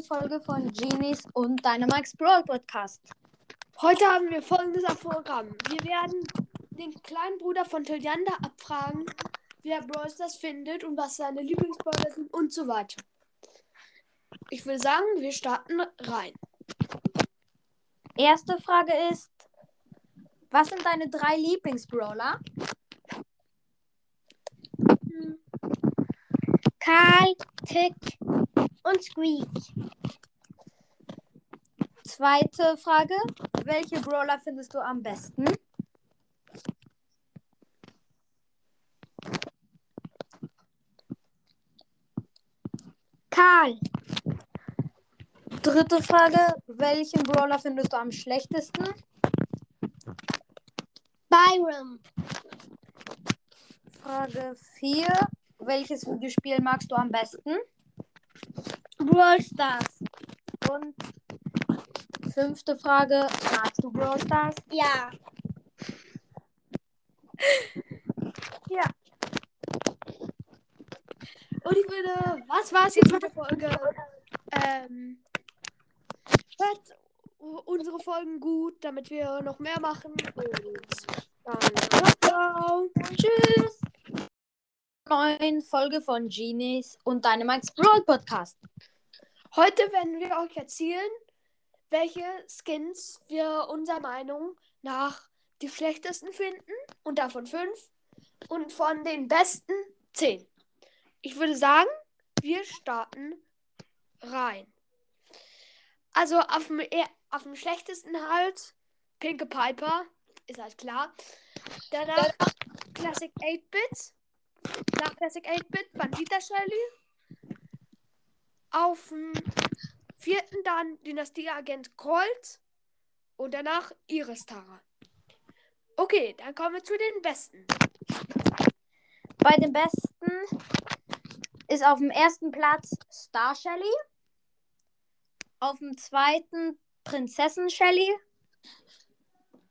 neuen Folge von Genies und Dynamax Brawl Podcast. Heute haben wir folgendes Programm. Wir werden den kleinen Bruder von Tilliander abfragen, wie er Brawl Stars findet und was seine Lieblingsbrawler sind und so weiter. Ich will sagen, wir starten rein. Erste Frage ist, was sind deine drei Lieblingsbrawler? Karl, Tick und Squeak. Zweite Frage, welche Brawler findest du am besten? Karl, Dritte Frage, welchen Brawler findest du am schlechtesten? Byron, Frage 4, welches Videospiel magst du am besten? Brawl Stars. Und fünfte Frage, magst du Brawl Stars? Ja. Ja. Und ich würde, was war es jetzt mit der Folge? Ähm, hört unsere Folgen gut, damit wir noch mehr machen. Und dann, ciao. Tschüss. Neuen Folge von Genies und Dynamax Brawl Podcast. Heute werden wir euch erzählen, welche Skins wir unserer Meinung nach die schlechtesten finden. Und davon fünf. Und von den besten zehn. Ich würde sagen, wir starten rein. Also auf dem, eher- auf dem schlechtesten halt Pinke Piper. Ist halt klar. Danach Classic 8-Bit. Nach Classic 8-Bit Bandita Shelly. Auf dem vierten dann Dynastieagent Colt. Und danach Iris Tara. Okay, dann kommen wir zu den besten. Bei den besten ist auf dem ersten Platz Star Shelly. Auf dem zweiten Prinzessin Shelly.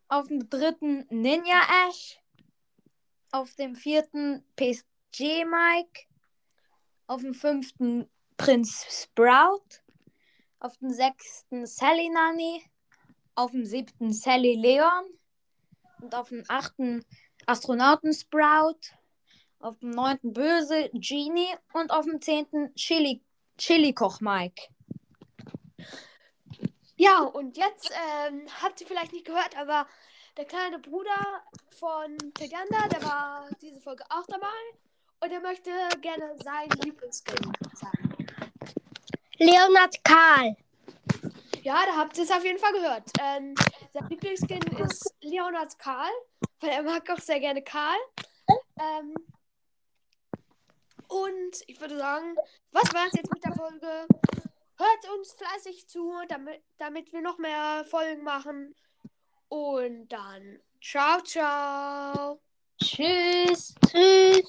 Auf dem dritten Ninja Ash. Auf dem vierten PSG Mike. Auf dem fünften Prinz Sprout. Auf dem sechsten Sally Nani. Auf dem siebten Sally Leon. Und auf dem achten Astronauten Sprout auf dem 9. Böse Genie und auf dem 10. Chili, Chili Koch Mike. Ja, und jetzt ähm, habt ihr vielleicht nicht gehört, aber der kleine Bruder von Teganda, der war diese Folge auch dabei und er möchte gerne sein Lieblingsskin sagen. Leonard Karl. Ja, da habt ihr es auf jeden Fall gehört. Ähm, sein Lieblingsskin ist Leonard Karl, weil er mag auch sehr gerne Karl. Ähm, und ich würde sagen, was war es jetzt mit der Folge? Hört uns fleißig zu, damit, damit wir noch mehr Folgen machen. Und dann ciao, ciao. Tschüss. Tschüss.